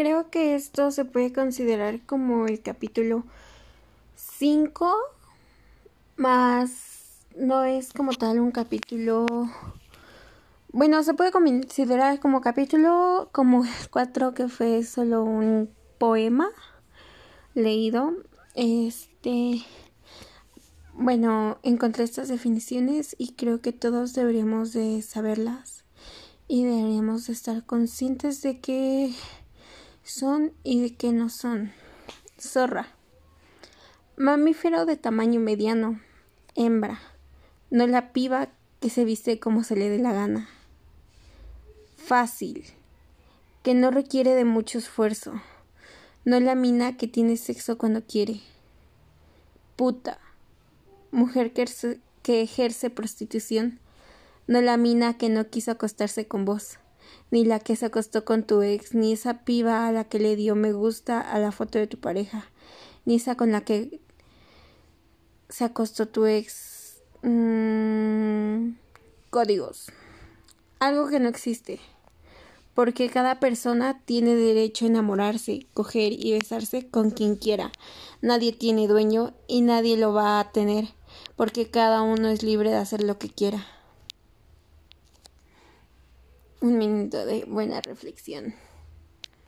creo que esto se puede considerar como el capítulo 5, más no es como tal un capítulo... Bueno, se puede considerar como capítulo como el 4 que fue solo un poema leído. Este... Bueno, encontré estas definiciones y creo que todos deberíamos de saberlas y deberíamos de estar conscientes de qué son y de qué no son. Zorra. Mamífero de tamaño mediano. Hembra. No la piba que se viste como se le dé la gana. Fácil. Que no requiere de mucho esfuerzo. No la mina que tiene sexo cuando quiere. Puta mujer que, ejerce prostitución, no la mina que no quiso acostarse con vos, ni la que se acostó con tu ex, ni esa piba a la que le dio me gusta a la foto de tu pareja, ni esa con la que se acostó tu ex. Mm, códigos. Algo que no existe. Porque cada persona tiene derecho a enamorarse, coger y besarse con quien quiera. Nadie tiene dueño y nadie lo va a tener porque cada uno es libre de hacer lo que quiera. Un minuto de buena reflexión.